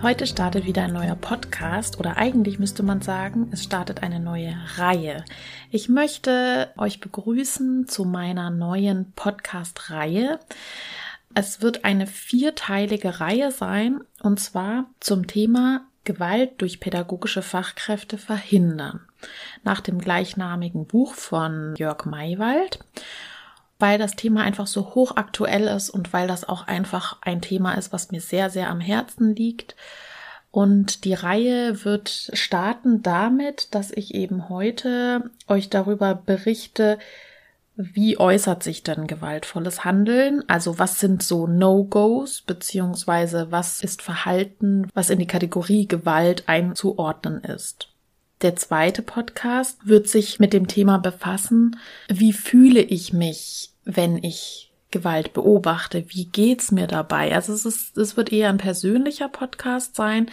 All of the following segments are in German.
Heute startet wieder ein neuer Podcast oder eigentlich müsste man sagen, es startet eine neue Reihe. Ich möchte euch begrüßen zu meiner neuen Podcast-Reihe. Es wird eine vierteilige Reihe sein und zwar zum Thema Gewalt durch pädagogische Fachkräfte verhindern. Nach dem gleichnamigen Buch von Jörg Maywald weil das Thema einfach so hochaktuell ist und weil das auch einfach ein Thema ist, was mir sehr, sehr am Herzen liegt. Und die Reihe wird starten damit, dass ich eben heute euch darüber berichte, wie äußert sich denn gewaltvolles Handeln? Also was sind so No-Gos, beziehungsweise was ist Verhalten, was in die Kategorie Gewalt einzuordnen ist? Der zweite Podcast wird sich mit dem Thema befassen, wie fühle ich mich, wenn ich Gewalt beobachte? Wie geht's mir dabei? Also es ist, es wird eher ein persönlicher Podcast sein.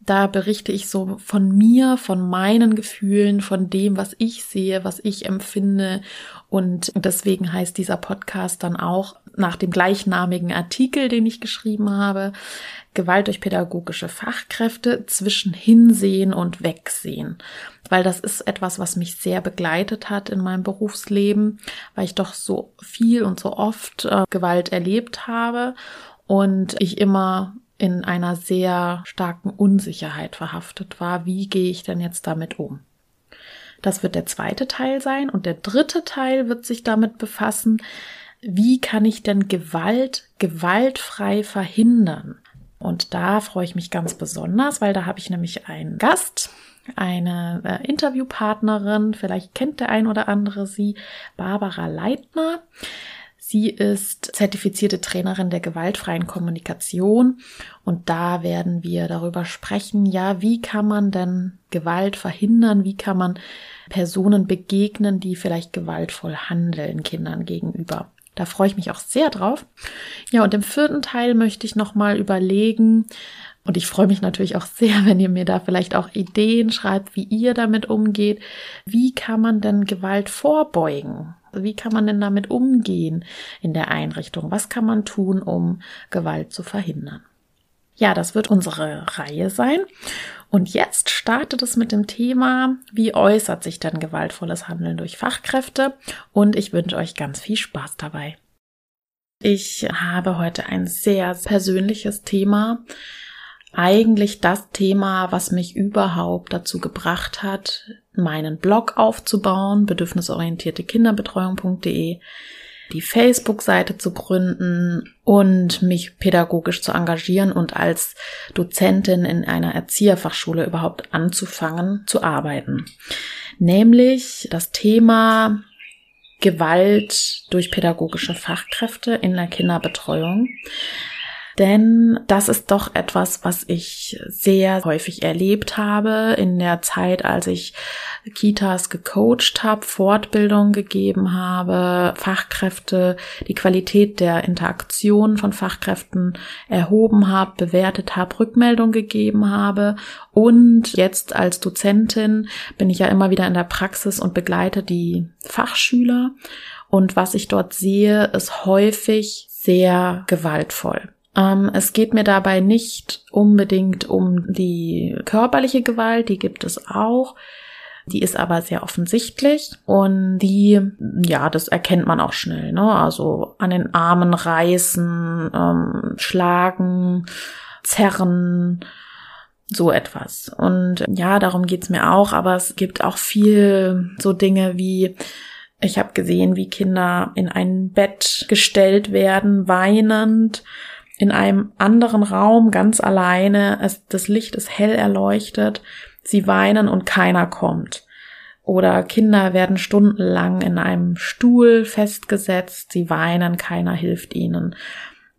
Da berichte ich so von mir, von meinen Gefühlen, von dem, was ich sehe, was ich empfinde. Und deswegen heißt dieser Podcast dann auch nach dem gleichnamigen Artikel, den ich geschrieben habe, Gewalt durch pädagogische Fachkräfte zwischen Hinsehen und Wegsehen. Weil das ist etwas, was mich sehr begleitet hat in meinem Berufsleben, weil ich doch so viel und so oft äh, Gewalt erlebt habe und ich immer in einer sehr starken Unsicherheit verhaftet war. Wie gehe ich denn jetzt damit um? Das wird der zweite Teil sein und der dritte Teil wird sich damit befassen, wie kann ich denn Gewalt gewaltfrei verhindern? Und da freue ich mich ganz besonders, weil da habe ich nämlich einen Gast, eine äh, Interviewpartnerin, vielleicht kennt der ein oder andere sie, Barbara Leitner. Sie ist zertifizierte Trainerin der gewaltfreien Kommunikation und da werden wir darüber sprechen, ja, wie kann man denn Gewalt verhindern, wie kann man Personen begegnen, die vielleicht gewaltvoll handeln Kindern gegenüber. Da freue ich mich auch sehr drauf. Ja, und im vierten Teil möchte ich nochmal überlegen, und ich freue mich natürlich auch sehr, wenn ihr mir da vielleicht auch Ideen schreibt, wie ihr damit umgeht. Wie kann man denn Gewalt vorbeugen? Wie kann man denn damit umgehen in der Einrichtung? Was kann man tun, um Gewalt zu verhindern? Ja, das wird unsere Reihe sein. Und jetzt startet es mit dem Thema, wie äußert sich denn gewaltvolles Handeln durch Fachkräfte? Und ich wünsche euch ganz viel Spaß dabei. Ich habe heute ein sehr persönliches Thema. Eigentlich das Thema, was mich überhaupt dazu gebracht hat, meinen Blog aufzubauen, bedürfnisorientierte Kinderbetreuung.de, die Facebook-Seite zu gründen und mich pädagogisch zu engagieren und als Dozentin in einer Erzieherfachschule überhaupt anzufangen zu arbeiten. Nämlich das Thema Gewalt durch pädagogische Fachkräfte in der Kinderbetreuung. Denn das ist doch etwas, was ich sehr häufig erlebt habe in der Zeit, als ich Kitas gecoacht habe, Fortbildung gegeben habe, Fachkräfte, die Qualität der Interaktion von Fachkräften erhoben habe, bewertet habe, Rückmeldung gegeben habe. Und jetzt als Dozentin bin ich ja immer wieder in der Praxis und begleite die Fachschüler. Und was ich dort sehe, ist häufig sehr gewaltvoll. Ähm, es geht mir dabei nicht unbedingt um die körperliche Gewalt, die gibt es auch. Die ist aber sehr offensichtlich und die, ja, das erkennt man auch schnell, ne? Also an den Armen reißen, ähm, schlagen, zerren, so etwas. Und ja, darum geht's mir auch, aber es gibt auch viel so Dinge wie, ich habe gesehen, wie Kinder in ein Bett gestellt werden, weinend in einem anderen Raum ganz alleine, es, das Licht ist hell erleuchtet, sie weinen und keiner kommt. Oder Kinder werden stundenlang in einem Stuhl festgesetzt, sie weinen, keiner hilft ihnen.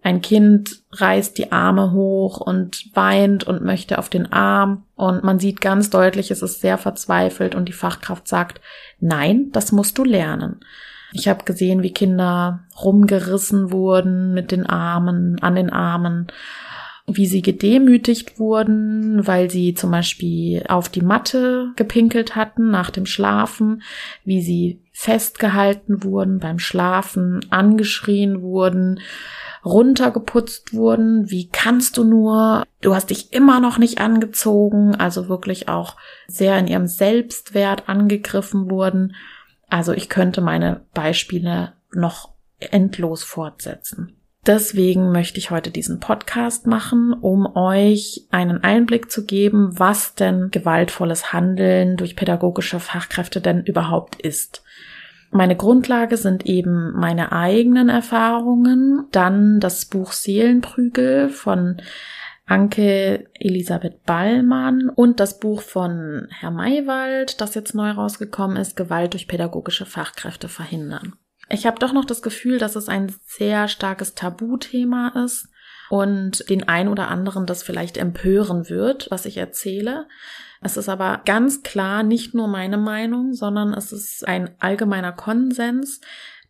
Ein Kind reißt die Arme hoch und weint und möchte auf den Arm und man sieht ganz deutlich, es ist sehr verzweifelt und die Fachkraft sagt, nein, das musst du lernen. Ich habe gesehen, wie Kinder rumgerissen wurden mit den Armen, an den Armen, wie sie gedemütigt wurden, weil sie zum Beispiel auf die Matte gepinkelt hatten nach dem Schlafen, wie sie festgehalten wurden beim Schlafen, angeschrien wurden, runtergeputzt wurden. Wie kannst du nur? Du hast dich immer noch nicht angezogen. Also wirklich auch sehr in ihrem Selbstwert angegriffen wurden. Also ich könnte meine Beispiele noch endlos fortsetzen. Deswegen möchte ich heute diesen Podcast machen, um euch einen Einblick zu geben, was denn gewaltvolles Handeln durch pädagogische Fachkräfte denn überhaupt ist. Meine Grundlage sind eben meine eigenen Erfahrungen, dann das Buch Seelenprügel von Anke Elisabeth Ballmann und das Buch von Herr Maywald, das jetzt neu rausgekommen ist, Gewalt durch pädagogische Fachkräfte verhindern. Ich habe doch noch das Gefühl, dass es ein sehr starkes Tabuthema ist und den ein oder anderen das vielleicht empören wird, was ich erzähle. Es ist aber ganz klar nicht nur meine Meinung, sondern es ist ein allgemeiner Konsens,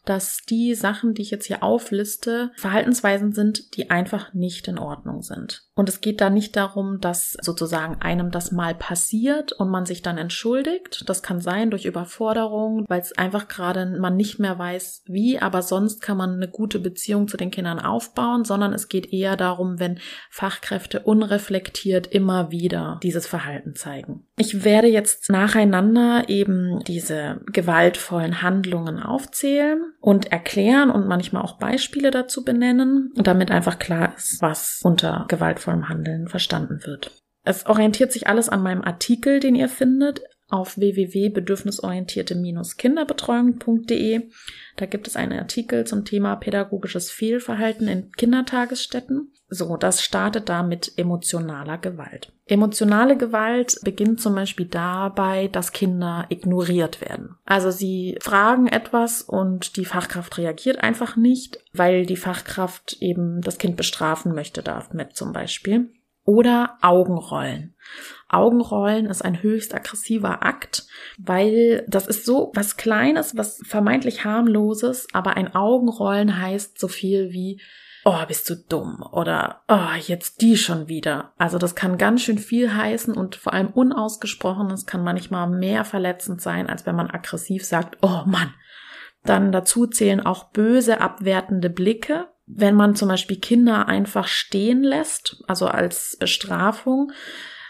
dass die Sachen, die ich jetzt hier aufliste, Verhaltensweisen sind, die einfach nicht in Ordnung sind. Und es geht da nicht darum, dass sozusagen einem das mal passiert und man sich dann entschuldigt. Das kann sein durch Überforderung, weil es einfach gerade man nicht mehr weiß, wie, aber sonst kann man eine gute Beziehung zu den Kindern aufbauen, sondern es geht eher darum, wenn Fachkräfte unreflektiert immer wieder dieses Verhalten zeigen. Ich werde jetzt nacheinander eben diese gewaltvollen Handlungen aufzählen und erklären und manchmal auch Beispiele dazu benennen, damit einfach klar ist, was unter gewaltvollem Handeln verstanden wird. Es orientiert sich alles an meinem Artikel, den ihr findet auf www.bedürfnisorientierte-kinderbetreuung.de. Da gibt es einen Artikel zum Thema pädagogisches Fehlverhalten in Kindertagesstätten. So, das startet da mit emotionaler Gewalt. Emotionale Gewalt beginnt zum Beispiel dabei, dass Kinder ignoriert werden. Also sie fragen etwas und die Fachkraft reagiert einfach nicht, weil die Fachkraft eben das Kind bestrafen möchte damit zum Beispiel. Oder Augenrollen. Augenrollen ist ein höchst aggressiver Akt, weil das ist so was Kleines, was vermeintlich harmloses, aber ein Augenrollen heißt so viel wie oh, bist du dumm oder oh, jetzt die schon wieder. Also das kann ganz schön viel heißen und vor allem unausgesprochenes kann manchmal mehr verletzend sein, als wenn man aggressiv sagt, oh Mann. Dann dazu zählen auch böse, abwertende Blicke. Wenn man zum Beispiel Kinder einfach stehen lässt, also als Bestrafung,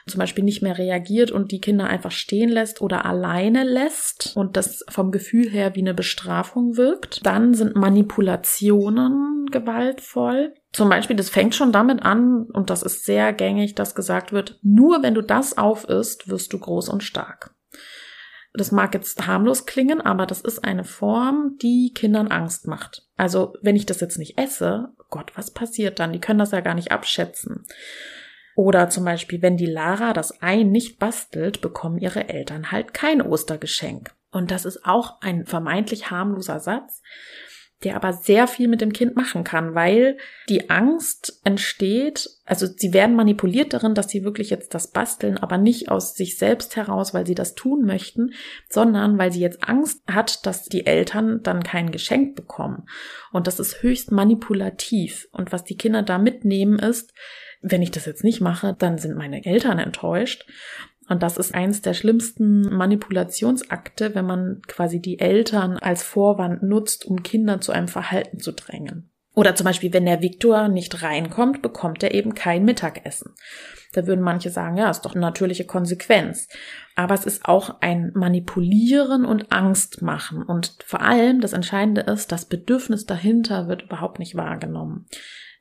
zum Beispiel nicht mehr reagiert und die Kinder einfach stehen lässt oder alleine lässt und das vom Gefühl her wie eine Bestrafung wirkt. Dann sind Manipulationen gewaltvoll. Zum Beispiel, das fängt schon damit an, und das ist sehr gängig, dass gesagt wird, nur wenn du das auf isst, wirst du groß und stark. Das mag jetzt harmlos klingen, aber das ist eine Form, die Kindern Angst macht. Also, wenn ich das jetzt nicht esse, Gott, was passiert dann? Die können das ja gar nicht abschätzen. Oder zum Beispiel, wenn die Lara das Ei nicht bastelt, bekommen ihre Eltern halt kein Ostergeschenk. Und das ist auch ein vermeintlich harmloser Satz, der aber sehr viel mit dem Kind machen kann, weil die Angst entsteht, also sie werden manipuliert darin, dass sie wirklich jetzt das basteln, aber nicht aus sich selbst heraus, weil sie das tun möchten, sondern weil sie jetzt Angst hat, dass die Eltern dann kein Geschenk bekommen. Und das ist höchst manipulativ. Und was die Kinder da mitnehmen ist, wenn ich das jetzt nicht mache, dann sind meine Eltern enttäuscht. Und das ist eins der schlimmsten Manipulationsakte, wenn man quasi die Eltern als Vorwand nutzt, um Kinder zu einem Verhalten zu drängen. Oder zum Beispiel, wenn der Viktor nicht reinkommt, bekommt er eben kein Mittagessen. Da würden manche sagen, ja, ist doch eine natürliche Konsequenz. Aber es ist auch ein Manipulieren und Angst machen. Und vor allem, das Entscheidende ist, das Bedürfnis dahinter wird überhaupt nicht wahrgenommen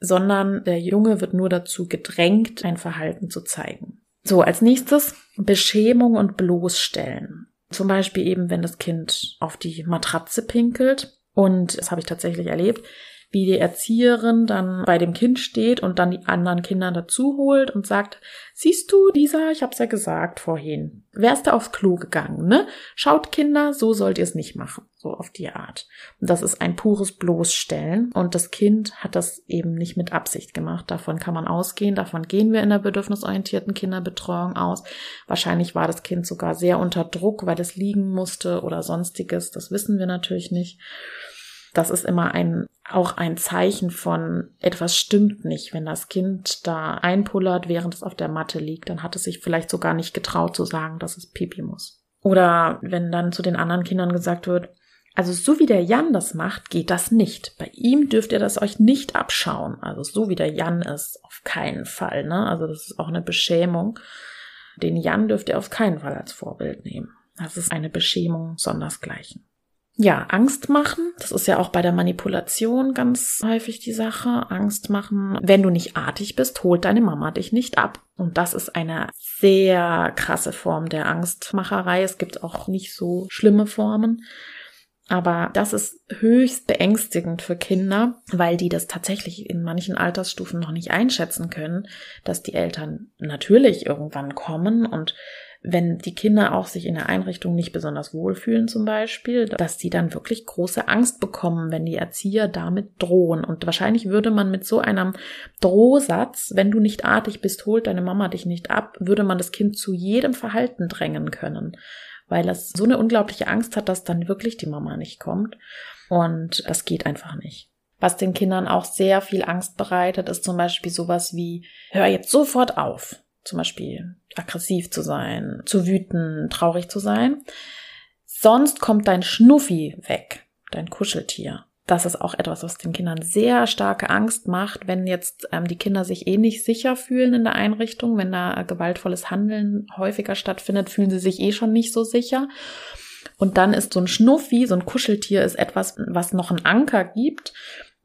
sondern der Junge wird nur dazu gedrängt, ein Verhalten zu zeigen. So, als nächstes Beschämung und bloßstellen. Zum Beispiel eben, wenn das Kind auf die Matratze pinkelt. Und das habe ich tatsächlich erlebt. Wie die Erzieherin dann bei dem Kind steht und dann die anderen Kinder dazu holt und sagt, siehst du, Lisa, ich hab's ja gesagt vorhin, wärst du aufs Klo gegangen, ne? Schaut Kinder, so sollt ihr es nicht machen, so auf die Art. Und das ist ein pures Bloßstellen und das Kind hat das eben nicht mit Absicht gemacht. Davon kann man ausgehen, davon gehen wir in der bedürfnisorientierten Kinderbetreuung aus. Wahrscheinlich war das Kind sogar sehr unter Druck, weil es liegen musste oder sonstiges, das wissen wir natürlich nicht das ist immer ein, auch ein Zeichen von etwas stimmt nicht. Wenn das Kind da einpullert, während es auf der Matte liegt, dann hat es sich vielleicht sogar nicht getraut zu sagen, dass es pipi muss. Oder wenn dann zu den anderen Kindern gesagt wird, also so wie der Jan das macht, geht das nicht. Bei ihm dürft ihr das euch nicht abschauen. Also so wie der Jan ist, auf keinen Fall. Ne? Also das ist auch eine Beschämung. Den Jan dürft ihr auf keinen Fall als Vorbild nehmen. Das ist eine Beschämung sondersgleichen. Ja, Angst machen, das ist ja auch bei der Manipulation ganz häufig die Sache. Angst machen, wenn du nicht artig bist, holt deine Mama dich nicht ab. Und das ist eine sehr krasse Form der Angstmacherei. Es gibt auch nicht so schlimme Formen. Aber das ist höchst beängstigend für Kinder, weil die das tatsächlich in manchen Altersstufen noch nicht einschätzen können, dass die Eltern natürlich irgendwann kommen und wenn die Kinder auch sich in der Einrichtung nicht besonders wohlfühlen zum Beispiel, dass sie dann wirklich große Angst bekommen, wenn die Erzieher damit drohen. Und wahrscheinlich würde man mit so einem Drohsatz, wenn du nicht artig bist, holt deine Mama dich nicht ab, würde man das Kind zu jedem Verhalten drängen können, weil es so eine unglaubliche Angst hat, dass dann wirklich die Mama nicht kommt. Und das geht einfach nicht. Was den Kindern auch sehr viel Angst bereitet, ist zum Beispiel sowas wie, hör jetzt sofort auf zum Beispiel aggressiv zu sein, zu wüten, traurig zu sein. Sonst kommt dein Schnuffi weg, dein Kuscheltier. Das ist auch etwas, was den Kindern sehr starke Angst macht, wenn jetzt ähm, die Kinder sich eh nicht sicher fühlen in der Einrichtung, wenn da gewaltvolles Handeln häufiger stattfindet, fühlen sie sich eh schon nicht so sicher. Und dann ist so ein Schnuffi, so ein Kuscheltier, ist etwas, was noch einen Anker gibt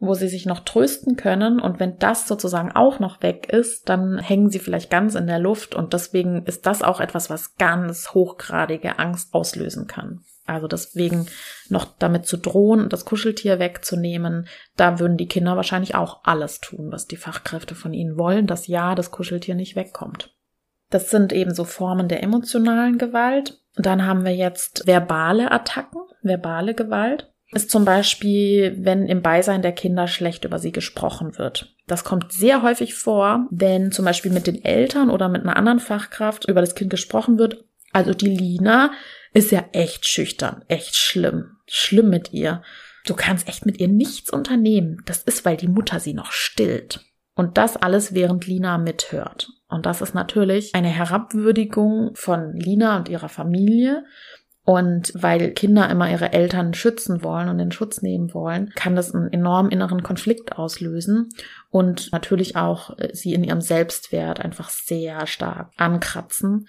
wo sie sich noch trösten können. Und wenn das sozusagen auch noch weg ist, dann hängen sie vielleicht ganz in der Luft. Und deswegen ist das auch etwas, was ganz hochgradige Angst auslösen kann. Also deswegen noch damit zu drohen, das Kuscheltier wegzunehmen, da würden die Kinder wahrscheinlich auch alles tun, was die Fachkräfte von ihnen wollen, dass ja das Kuscheltier nicht wegkommt. Das sind eben so Formen der emotionalen Gewalt. Und dann haben wir jetzt verbale Attacken, verbale Gewalt ist zum Beispiel, wenn im Beisein der Kinder schlecht über sie gesprochen wird. Das kommt sehr häufig vor, wenn zum Beispiel mit den Eltern oder mit einer anderen Fachkraft über das Kind gesprochen wird. Also die Lina ist ja echt schüchtern, echt schlimm, schlimm mit ihr. Du kannst echt mit ihr nichts unternehmen. Das ist, weil die Mutter sie noch stillt. Und das alles, während Lina mithört. Und das ist natürlich eine Herabwürdigung von Lina und ihrer Familie. Und weil Kinder immer ihre Eltern schützen wollen und in Schutz nehmen wollen, kann das einen enormen inneren Konflikt auslösen und natürlich auch äh, sie in ihrem Selbstwert einfach sehr stark ankratzen,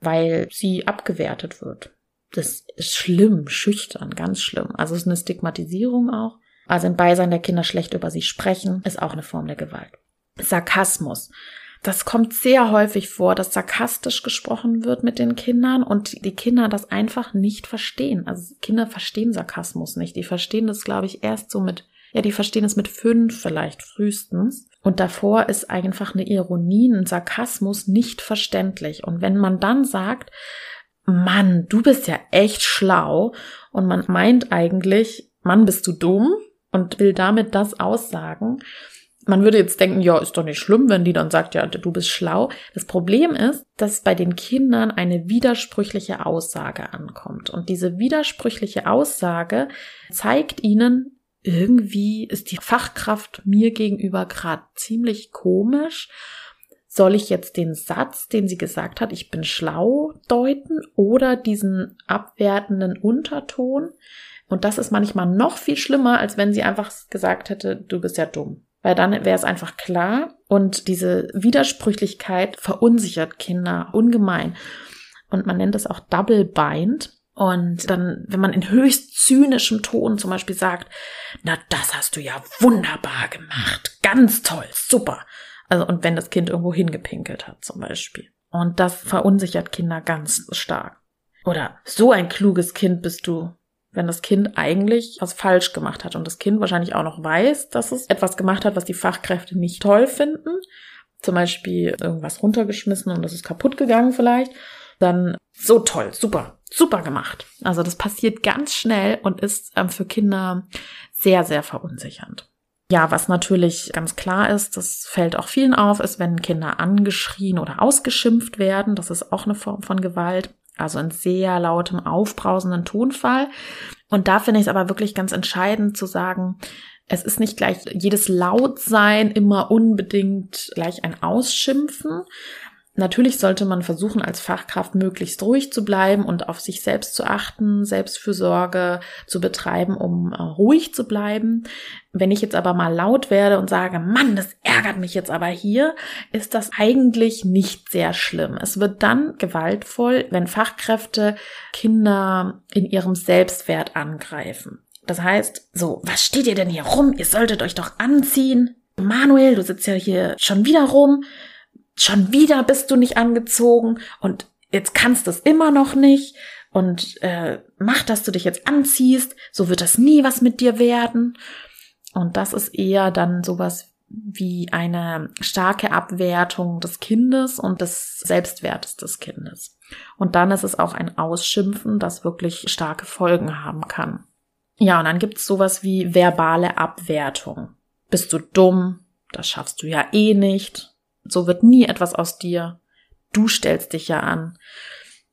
weil sie abgewertet wird. Das ist schlimm, schüchtern, ganz schlimm. Also es ist eine Stigmatisierung auch. Also im Beisein der Kinder schlecht über sie sprechen, ist auch eine Form der Gewalt. Sarkasmus das kommt sehr häufig vor, dass sarkastisch gesprochen wird mit den Kindern und die Kinder das einfach nicht verstehen. Also Kinder verstehen Sarkasmus nicht. Die verstehen das, glaube ich, erst so mit, ja, die verstehen es mit fünf vielleicht frühestens. Und davor ist einfach eine Ironie, ein Sarkasmus nicht verständlich. Und wenn man dann sagt, Mann, du bist ja echt schlau und man meint eigentlich, Mann, bist du dumm und will damit das aussagen, man würde jetzt denken, ja, ist doch nicht schlimm, wenn die dann sagt, ja, du bist schlau. Das Problem ist, dass bei den Kindern eine widersprüchliche Aussage ankommt. Und diese widersprüchliche Aussage zeigt ihnen, irgendwie ist die Fachkraft mir gegenüber gerade ziemlich komisch. Soll ich jetzt den Satz, den sie gesagt hat, ich bin schlau, deuten oder diesen abwertenden Unterton? Und das ist manchmal noch viel schlimmer, als wenn sie einfach gesagt hätte, du bist ja dumm weil dann wäre es einfach klar und diese Widersprüchlichkeit verunsichert Kinder ungemein. Und man nennt es auch Double Bind. Und dann, wenn man in höchst zynischem Ton zum Beispiel sagt, na, das hast du ja wunderbar gemacht, ganz toll, super. Also, und wenn das Kind irgendwo hingepinkelt hat zum Beispiel. Und das verunsichert Kinder ganz stark. Oder so ein kluges Kind bist du. Wenn das Kind eigentlich was falsch gemacht hat und das Kind wahrscheinlich auch noch weiß, dass es etwas gemacht hat, was die Fachkräfte nicht toll finden, zum Beispiel irgendwas runtergeschmissen und das ist kaputt gegangen vielleicht, dann so toll, super, super gemacht. Also das passiert ganz schnell und ist ähm, für Kinder sehr, sehr verunsichernd. Ja, was natürlich ganz klar ist, das fällt auch vielen auf, ist, wenn Kinder angeschrien oder ausgeschimpft werden. Das ist auch eine Form von Gewalt. Also in sehr lautem, aufbrausenden Tonfall. Und da finde ich es aber wirklich ganz entscheidend zu sagen, es ist nicht gleich jedes Lautsein immer unbedingt gleich ein Ausschimpfen, Natürlich sollte man versuchen, als Fachkraft möglichst ruhig zu bleiben und auf sich selbst zu achten, Selbstfürsorge zu betreiben, um äh, ruhig zu bleiben. Wenn ich jetzt aber mal laut werde und sage, Mann, das ärgert mich jetzt aber hier, ist das eigentlich nicht sehr schlimm. Es wird dann gewaltvoll, wenn Fachkräfte Kinder in ihrem Selbstwert angreifen. Das heißt, so, was steht ihr denn hier rum? Ihr solltet euch doch anziehen. Manuel, du sitzt ja hier schon wieder rum schon wieder bist du nicht angezogen und jetzt kannst du es immer noch nicht und äh, mach, dass du dich jetzt anziehst, so wird das nie was mit dir werden. Und das ist eher dann sowas wie eine starke Abwertung des Kindes und des Selbstwertes des Kindes. Und dann ist es auch ein Ausschimpfen, das wirklich starke Folgen haben kann. Ja, und dann gibt es sowas wie verbale Abwertung. Bist du dumm? Das schaffst du ja eh nicht. So wird nie etwas aus dir. Du stellst dich ja an.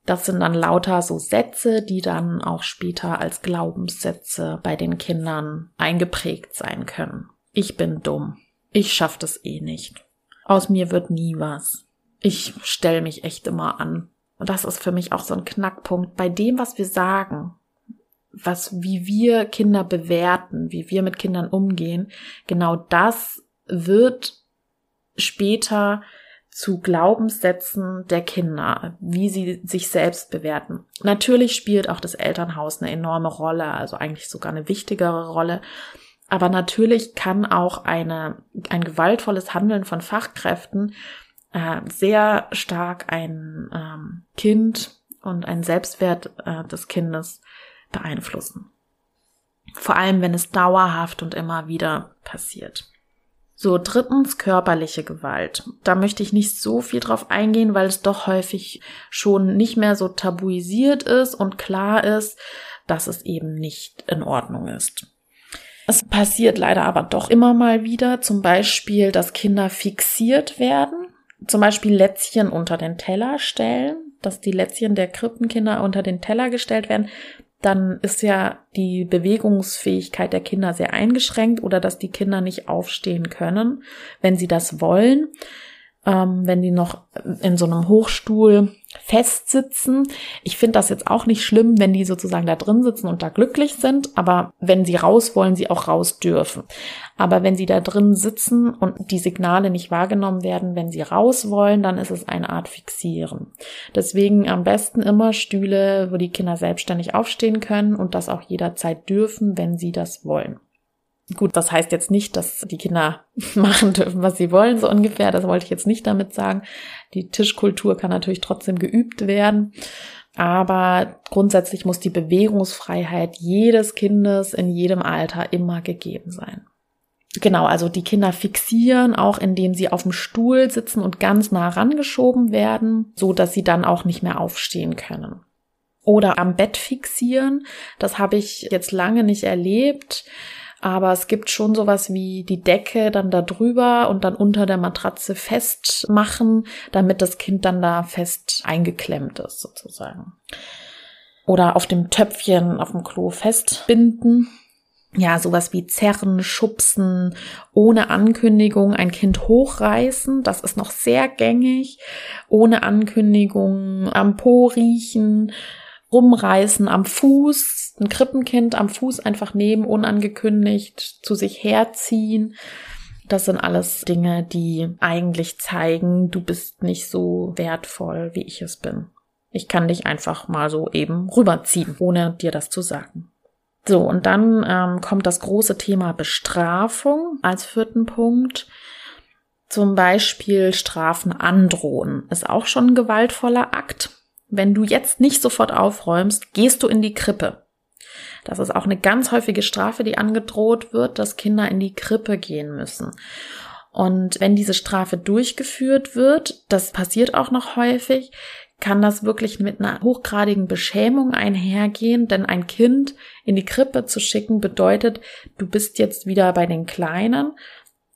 Das sind dann lauter so Sätze, die dann auch später als Glaubenssätze bei den Kindern eingeprägt sein können. Ich bin dumm. Ich schaff das eh nicht. Aus mir wird nie was. Ich stell mich echt immer an. Und das ist für mich auch so ein Knackpunkt bei dem, was wir sagen, was, wie wir Kinder bewerten, wie wir mit Kindern umgehen. Genau das wird später zu Glaubenssätzen der Kinder, wie sie sich selbst bewerten. Natürlich spielt auch das Elternhaus eine enorme Rolle, also eigentlich sogar eine wichtigere Rolle. Aber natürlich kann auch eine, ein gewaltvolles Handeln von Fachkräften äh, sehr stark ein ähm, Kind und einen Selbstwert äh, des Kindes beeinflussen. Vor allem, wenn es dauerhaft und immer wieder passiert. So, drittens körperliche Gewalt. Da möchte ich nicht so viel drauf eingehen, weil es doch häufig schon nicht mehr so tabuisiert ist und klar ist, dass es eben nicht in Ordnung ist. Es passiert leider aber doch immer mal wieder, zum Beispiel, dass Kinder fixiert werden, zum Beispiel Lätzchen unter den Teller stellen, dass die Lätzchen der Krippenkinder unter den Teller gestellt werden dann ist ja die Bewegungsfähigkeit der Kinder sehr eingeschränkt oder dass die Kinder nicht aufstehen können, wenn sie das wollen ähm, wenn die noch in so einem Hochstuhl festsitzen. Ich finde das jetzt auch nicht schlimm, wenn die sozusagen da drin sitzen und da glücklich sind, aber wenn sie raus wollen, sie auch raus dürfen. Aber wenn sie da drin sitzen und die Signale nicht wahrgenommen werden, wenn sie raus wollen, dann ist es eine Art Fixieren. Deswegen am besten immer Stühle, wo die Kinder selbstständig aufstehen können und das auch jederzeit dürfen, wenn sie das wollen. Gut, das heißt jetzt nicht, dass die Kinder machen dürfen, was sie wollen, so ungefähr. Das wollte ich jetzt nicht damit sagen. Die Tischkultur kann natürlich trotzdem geübt werden. Aber grundsätzlich muss die Bewegungsfreiheit jedes Kindes in jedem Alter immer gegeben sein. Genau, also die Kinder fixieren, auch indem sie auf dem Stuhl sitzen und ganz nah rangeschoben werden, so dass sie dann auch nicht mehr aufstehen können. Oder am Bett fixieren, das habe ich jetzt lange nicht erlebt. Aber es gibt schon sowas wie die Decke dann da drüber und dann unter der Matratze festmachen, damit das Kind dann da fest eingeklemmt ist, sozusagen. Oder auf dem Töpfchen auf dem Klo festbinden. Ja, sowas wie zerren, schubsen, ohne Ankündigung ein Kind hochreißen, das ist noch sehr gängig, ohne Ankündigung am Po riechen, rumreißen am Fuß, ein Krippenkind am Fuß einfach nehmen, unangekündigt zu sich herziehen. Das sind alles Dinge, die eigentlich zeigen, du bist nicht so wertvoll, wie ich es bin. Ich kann dich einfach mal so eben rüberziehen, ohne dir das zu sagen. So, und dann ähm, kommt das große Thema Bestrafung als vierten Punkt. Zum Beispiel Strafen androhen ist auch schon ein gewaltvoller Akt wenn du jetzt nicht sofort aufräumst, gehst du in die Krippe. Das ist auch eine ganz häufige Strafe, die angedroht wird, dass Kinder in die Krippe gehen müssen. Und wenn diese Strafe durchgeführt wird, das passiert auch noch häufig, kann das wirklich mit einer hochgradigen Beschämung einhergehen, denn ein Kind in die Krippe zu schicken bedeutet, du bist jetzt wieder bei den Kleinen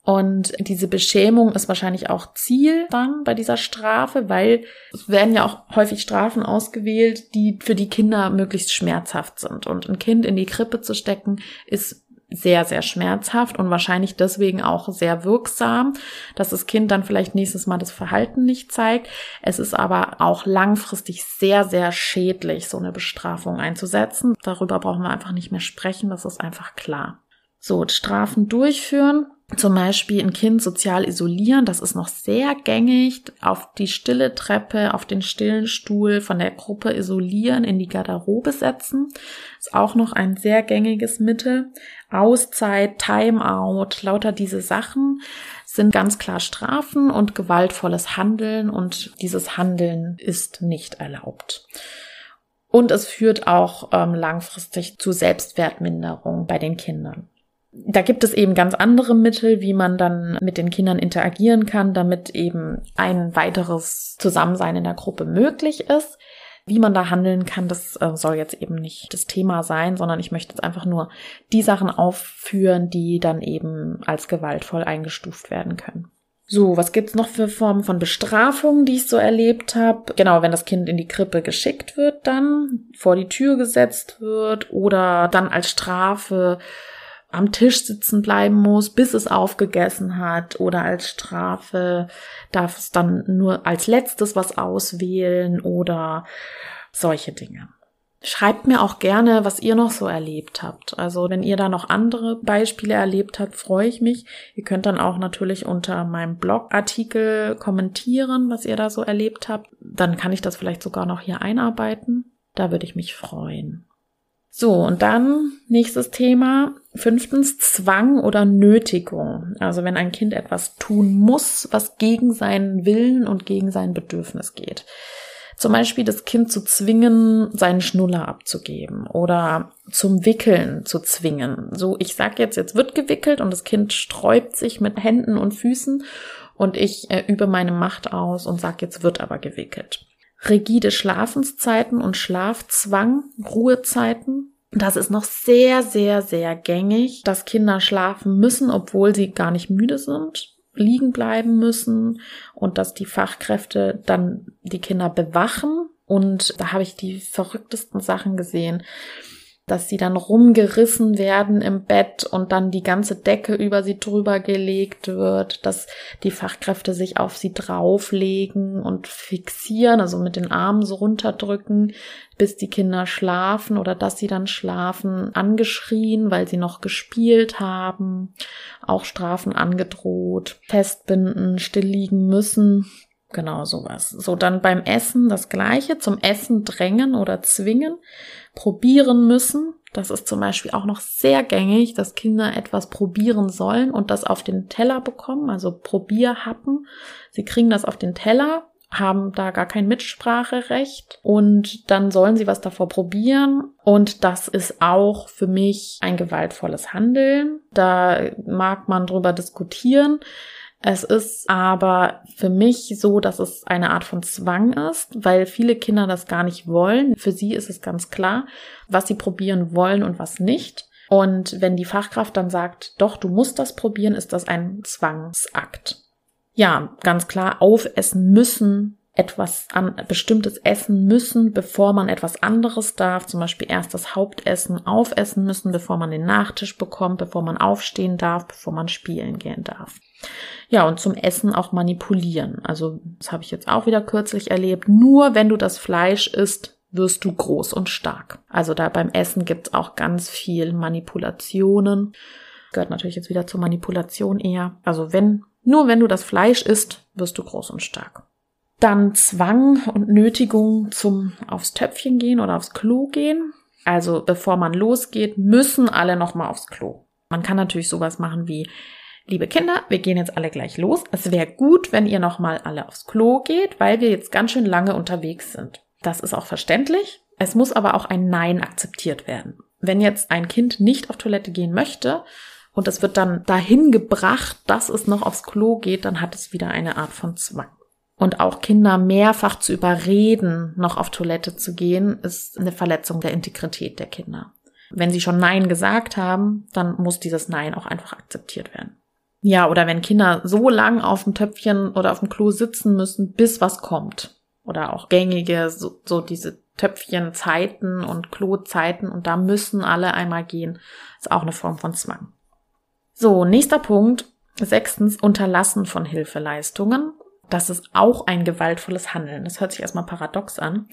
und diese Beschämung ist wahrscheinlich auch Ziel dann bei dieser Strafe, weil es werden ja auch häufig Strafen ausgewählt, die für die Kinder möglichst schmerzhaft sind. Und ein Kind in die Krippe zu stecken, ist sehr, sehr schmerzhaft und wahrscheinlich deswegen auch sehr wirksam, dass das Kind dann vielleicht nächstes Mal das Verhalten nicht zeigt. Es ist aber auch langfristig sehr, sehr schädlich, so eine Bestrafung einzusetzen. Darüber brauchen wir einfach nicht mehr sprechen, das ist einfach klar. So, Strafen durchführen zum Beispiel ein Kind sozial isolieren, das ist noch sehr gängig, auf die stille Treppe, auf den stillen Stuhl von der Gruppe isolieren, in die Garderobe setzen, ist auch noch ein sehr gängiges Mittel. Auszeit, Timeout, lauter diese Sachen sind ganz klar Strafen und gewaltvolles Handeln und dieses Handeln ist nicht erlaubt. Und es führt auch ähm, langfristig zu Selbstwertminderung bei den Kindern da gibt es eben ganz andere Mittel, wie man dann mit den Kindern interagieren kann, damit eben ein weiteres Zusammensein in der Gruppe möglich ist. Wie man da handeln kann, das äh, soll jetzt eben nicht das Thema sein, sondern ich möchte jetzt einfach nur die Sachen aufführen, die dann eben als gewaltvoll eingestuft werden können. So, was gibt's noch für Formen von Bestrafung, die ich so erlebt habe? Genau, wenn das Kind in die Krippe geschickt wird, dann vor die Tür gesetzt wird oder dann als Strafe am Tisch sitzen bleiben muss, bis es aufgegessen hat oder als Strafe darf es dann nur als letztes was auswählen oder solche Dinge. Schreibt mir auch gerne, was ihr noch so erlebt habt. Also wenn ihr da noch andere Beispiele erlebt habt, freue ich mich. Ihr könnt dann auch natürlich unter meinem Blogartikel kommentieren, was ihr da so erlebt habt. Dann kann ich das vielleicht sogar noch hier einarbeiten. Da würde ich mich freuen. So, und dann nächstes Thema. Fünftens, Zwang oder Nötigung. Also wenn ein Kind etwas tun muss, was gegen seinen Willen und gegen sein Bedürfnis geht. Zum Beispiel das Kind zu zwingen, seinen Schnuller abzugeben oder zum Wickeln zu zwingen. So, ich sag jetzt, jetzt wird gewickelt und das Kind sträubt sich mit Händen und Füßen und ich äh, übe meine Macht aus und sag, jetzt wird aber gewickelt rigide Schlafenszeiten und Schlafzwang, Ruhezeiten. Das ist noch sehr, sehr, sehr gängig, dass Kinder schlafen müssen, obwohl sie gar nicht müde sind, liegen bleiben müssen und dass die Fachkräfte dann die Kinder bewachen. Und da habe ich die verrücktesten Sachen gesehen dass sie dann rumgerissen werden im Bett und dann die ganze Decke über sie drüber gelegt wird, dass die Fachkräfte sich auf sie drauflegen und fixieren, also mit den Armen so runterdrücken, bis die Kinder schlafen oder dass sie dann schlafen, angeschrien, weil sie noch gespielt haben, auch Strafen angedroht, festbinden, still liegen müssen. Genau sowas. So, dann beim Essen das gleiche, zum Essen drängen oder zwingen probieren müssen. Das ist zum Beispiel auch noch sehr gängig, dass Kinder etwas probieren sollen und das auf den Teller bekommen, also Probierhappen. Sie kriegen das auf den Teller, haben da gar kein Mitspracherecht und dann sollen sie was davor probieren und das ist auch für mich ein gewaltvolles Handeln. Da mag man drüber diskutieren. Es ist aber für mich so, dass es eine Art von Zwang ist, weil viele Kinder das gar nicht wollen. Für sie ist es ganz klar, was sie probieren wollen und was nicht. Und wenn die Fachkraft dann sagt, doch, du musst das probieren, ist das ein Zwangsakt. Ja, ganz klar, aufessen müssen, etwas an bestimmtes essen müssen, bevor man etwas anderes darf, zum Beispiel erst das Hauptessen aufessen müssen, bevor man den Nachtisch bekommt, bevor man aufstehen darf, bevor man spielen gehen darf. Ja, und zum Essen auch manipulieren. Also, das habe ich jetzt auch wieder kürzlich erlebt. Nur wenn du das Fleisch isst, wirst du groß und stark. Also da beim Essen gibt's auch ganz viel Manipulationen. Gehört natürlich jetzt wieder zur Manipulation eher. Also wenn, nur wenn du das Fleisch isst, wirst du groß und stark. Dann Zwang und Nötigung zum aufs Töpfchen gehen oder aufs Klo gehen. Also bevor man losgeht, müssen alle nochmal aufs Klo. Man kann natürlich sowas machen wie, liebe Kinder, wir gehen jetzt alle gleich los. Es wäre gut, wenn ihr nochmal alle aufs Klo geht, weil wir jetzt ganz schön lange unterwegs sind. Das ist auch verständlich. Es muss aber auch ein Nein akzeptiert werden. wenn jetzt ein Kind nicht auf Toilette gehen möchte und es wird dann dahin gebracht, dass es noch aufs Klo geht, dann hat es wieder eine Art von Zwang. Und auch Kinder mehrfach zu überreden, noch auf Toilette zu gehen, ist eine Verletzung der Integrität der Kinder. Wenn sie schon Nein gesagt haben, dann muss dieses Nein auch einfach akzeptiert werden. Ja, oder wenn Kinder so lang auf dem Töpfchen oder auf dem Klo sitzen müssen, bis was kommt. Oder auch gängige, so, so diese Töpfchenzeiten und Klozeiten und da müssen alle einmal gehen. Ist auch eine Form von Zwang. So, nächster Punkt. Sechstens, Unterlassen von Hilfeleistungen. Das ist auch ein gewaltvolles Handeln. Das hört sich erstmal paradox an.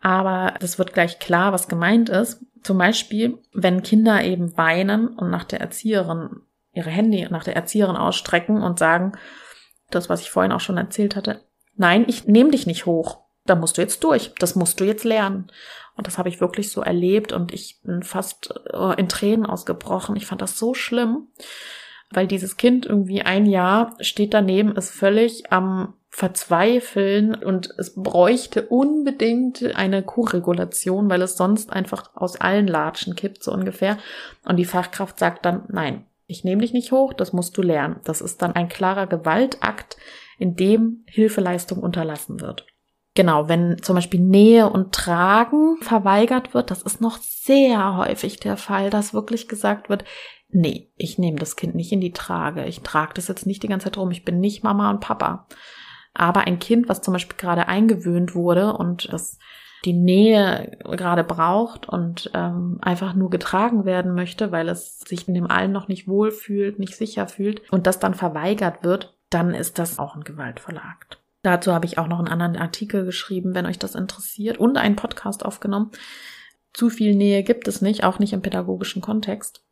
Aber das wird gleich klar, was gemeint ist. Zum Beispiel, wenn Kinder eben weinen und nach der Erzieherin ihre Hände nach der Erzieherin ausstrecken und sagen, das, was ich vorhin auch schon erzählt hatte, nein, ich nehme dich nicht hoch. Da musst du jetzt durch. Das musst du jetzt lernen. Und das habe ich wirklich so erlebt und ich bin fast äh, in Tränen ausgebrochen. Ich fand das so schlimm, weil dieses Kind irgendwie ein Jahr steht daneben, ist völlig am Verzweifeln und es bräuchte unbedingt eine Kuhregulation, weil es sonst einfach aus allen Latschen kippt, so ungefähr. Und die Fachkraft sagt dann, nein, ich nehme dich nicht hoch, das musst du lernen. Das ist dann ein klarer Gewaltakt, in dem Hilfeleistung unterlassen wird. Genau, wenn zum Beispiel Nähe und Tragen verweigert wird, das ist noch sehr häufig der Fall, dass wirklich gesagt wird, nee, ich nehme das Kind nicht in die Trage, ich trage das jetzt nicht die ganze Zeit rum, ich bin nicht Mama und Papa. Aber ein Kind, was zum Beispiel gerade eingewöhnt wurde und das die Nähe gerade braucht und ähm, einfach nur getragen werden möchte, weil es sich in dem allen noch nicht wohl fühlt, nicht sicher fühlt und das dann verweigert wird, dann ist das auch ein gewaltvoller. Dazu habe ich auch noch einen anderen Artikel geschrieben, wenn euch das interessiert und einen Podcast aufgenommen. Zu viel Nähe gibt es nicht, auch nicht im pädagogischen Kontext.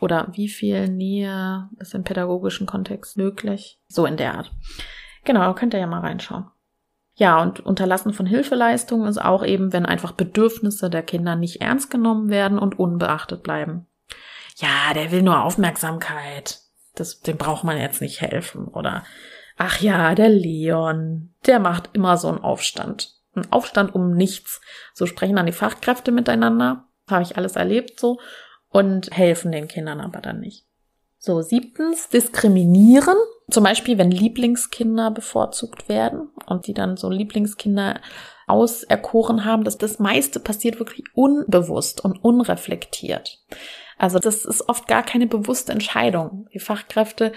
Oder wie viel Nähe ist im pädagogischen Kontext möglich? So in der Art. Genau, könnt ihr ja mal reinschauen. Ja, und Unterlassen von Hilfeleistungen ist auch eben, wenn einfach Bedürfnisse der Kinder nicht ernst genommen werden und unbeachtet bleiben. Ja, der will nur Aufmerksamkeit. Das, dem braucht man jetzt nicht helfen. Oder, ach ja, der Leon, der macht immer so einen Aufstand. Ein Aufstand um nichts. So sprechen dann die Fachkräfte miteinander. Habe ich alles erlebt so. Und helfen den Kindern aber dann nicht. So, siebtens, diskriminieren. Zum Beispiel, wenn Lieblingskinder bevorzugt werden und die dann so Lieblingskinder auserkoren haben, dass das meiste passiert wirklich unbewusst und unreflektiert. Also das ist oft gar keine bewusste Entscheidung. Die Fachkräfte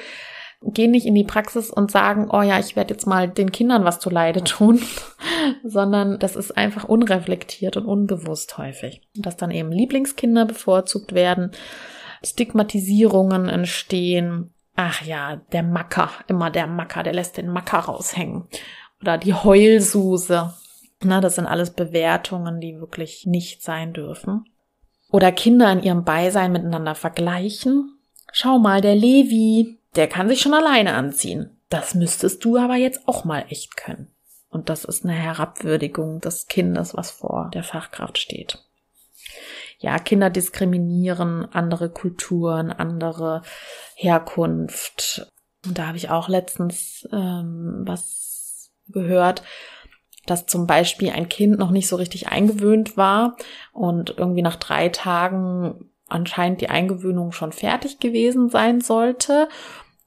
gehen nicht in die Praxis und sagen, oh ja, ich werde jetzt mal den Kindern was zu Leide tun, sondern das ist einfach unreflektiert und unbewusst häufig. Dass dann eben Lieblingskinder bevorzugt werden Stigmatisierungen entstehen. Ach ja, der Macker, immer der Macker, der lässt den Macker raushängen. Oder die Heulsuse. Na, das sind alles Bewertungen, die wirklich nicht sein dürfen. Oder Kinder in ihrem Beisein miteinander vergleichen. Schau mal, der Levi, der kann sich schon alleine anziehen. Das müsstest du aber jetzt auch mal echt können. Und das ist eine Herabwürdigung des Kindes, was vor der Fachkraft steht ja, Kinder diskriminieren, andere Kulturen, andere Herkunft. Und da habe ich auch letztens ähm, was gehört, dass zum Beispiel ein Kind noch nicht so richtig eingewöhnt war und irgendwie nach drei Tagen anscheinend die Eingewöhnung schon fertig gewesen sein sollte.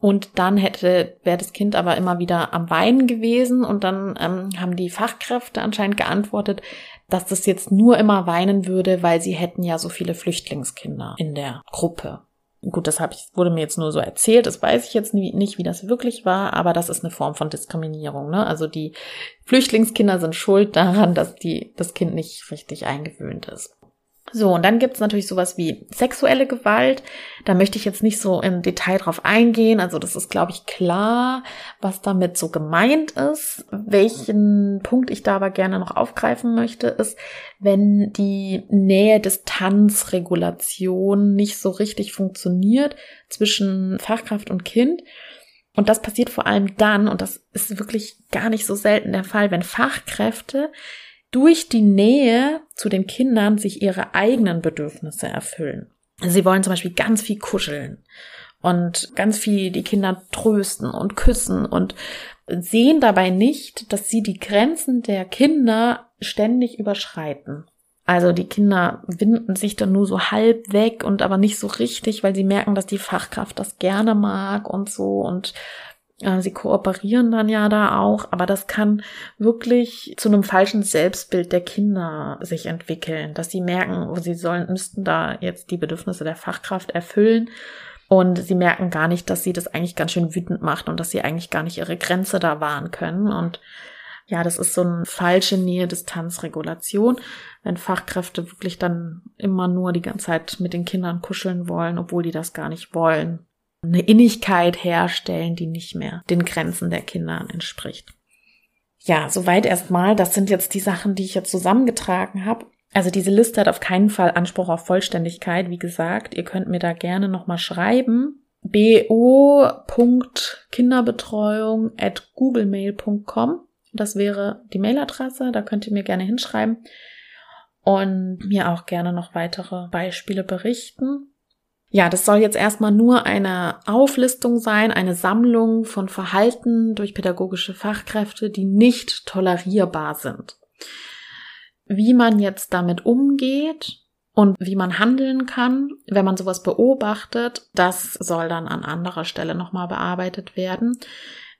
Und dann hätte, wäre das Kind aber immer wieder am Weinen gewesen und dann ähm, haben die Fachkräfte anscheinend geantwortet, dass das jetzt nur immer weinen würde, weil sie hätten ja so viele Flüchtlingskinder in der Gruppe. Gut, das hab ich, wurde mir jetzt nur so erzählt, das weiß ich jetzt nie, nicht, wie das wirklich war, aber das ist eine Form von Diskriminierung. Ne? Also die Flüchtlingskinder sind schuld daran, dass die, das Kind nicht richtig eingewöhnt ist. So, und dann gibt's natürlich sowas wie sexuelle Gewalt. Da möchte ich jetzt nicht so im Detail drauf eingehen. Also das ist, glaube ich, klar, was damit so gemeint ist. Welchen Punkt ich da aber gerne noch aufgreifen möchte, ist, wenn die Nähe-Distanz-Regulation nicht so richtig funktioniert zwischen Fachkraft und Kind. Und das passiert vor allem dann, und das ist wirklich gar nicht so selten der Fall, wenn Fachkräfte durch die Nähe zu den Kindern sich ihre eigenen Bedürfnisse erfüllen. Sie wollen zum Beispiel ganz viel kuscheln und ganz viel die Kinder trösten und küssen und sehen dabei nicht, dass sie die Grenzen der Kinder ständig überschreiten. Also die Kinder winden sich dann nur so halb weg und aber nicht so richtig, weil sie merken, dass die Fachkraft das gerne mag und so und sie kooperieren dann ja da auch, aber das kann wirklich zu einem falschen Selbstbild der Kinder sich entwickeln, dass sie merken, sie sollen, müssten da jetzt die Bedürfnisse der Fachkraft erfüllen und sie merken gar nicht, dass sie das eigentlich ganz schön wütend macht und dass sie eigentlich gar nicht ihre Grenze da wahren können und ja, das ist so eine falsche Nähe-Distanz-Regulation, wenn Fachkräfte wirklich dann immer nur die ganze Zeit mit den Kindern kuscheln wollen, obwohl die das gar nicht wollen. Eine Innigkeit herstellen, die nicht mehr den Grenzen der Kinder entspricht. Ja, soweit erstmal. Das sind jetzt die Sachen, die ich jetzt zusammengetragen habe. Also diese Liste hat auf keinen Fall Anspruch auf Vollständigkeit. Wie gesagt, ihr könnt mir da gerne nochmal schreiben. bo.kinderbetreuung at googlemail.com das wäre die Mailadresse, da könnt ihr mir gerne hinschreiben und mir auch gerne noch weitere Beispiele berichten. Ja, das soll jetzt erstmal nur eine Auflistung sein, eine Sammlung von Verhalten durch pädagogische Fachkräfte, die nicht tolerierbar sind. Wie man jetzt damit umgeht und wie man handeln kann, wenn man sowas beobachtet, das soll dann an anderer Stelle nochmal bearbeitet werden.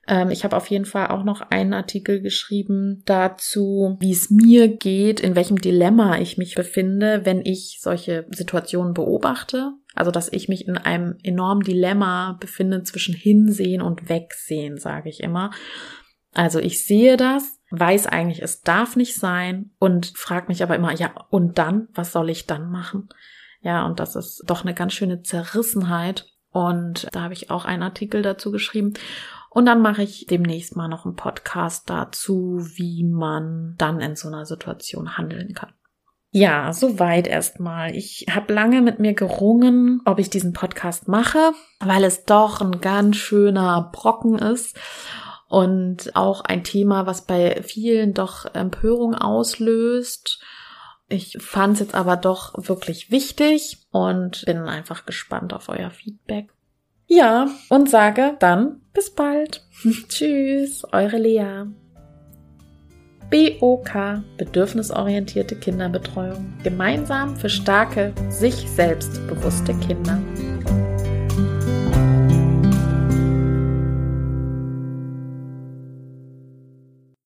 Ähm, ich habe auf jeden Fall auch noch einen Artikel geschrieben dazu, wie es mir geht, in welchem Dilemma ich mich befinde, wenn ich solche Situationen beobachte. Also, dass ich mich in einem enormen Dilemma befinde zwischen Hinsehen und Wegsehen, sage ich immer. Also, ich sehe das, weiß eigentlich, es darf nicht sein und frage mich aber immer, ja, und dann, was soll ich dann machen? Ja, und das ist doch eine ganz schöne Zerrissenheit. Und da habe ich auch einen Artikel dazu geschrieben. Und dann mache ich demnächst mal noch einen Podcast dazu, wie man dann in so einer Situation handeln kann. Ja, soweit erstmal. Ich habe lange mit mir gerungen, ob ich diesen Podcast mache, weil es doch ein ganz schöner Brocken ist und auch ein Thema, was bei vielen doch Empörung auslöst. Ich fand es jetzt aber doch wirklich wichtig und bin einfach gespannt auf euer Feedback. Ja, und sage dann bis bald. Tschüss, eure Lea. BOK, bedürfnisorientierte Kinderbetreuung. Gemeinsam für starke, sich selbst bewusste Kinder.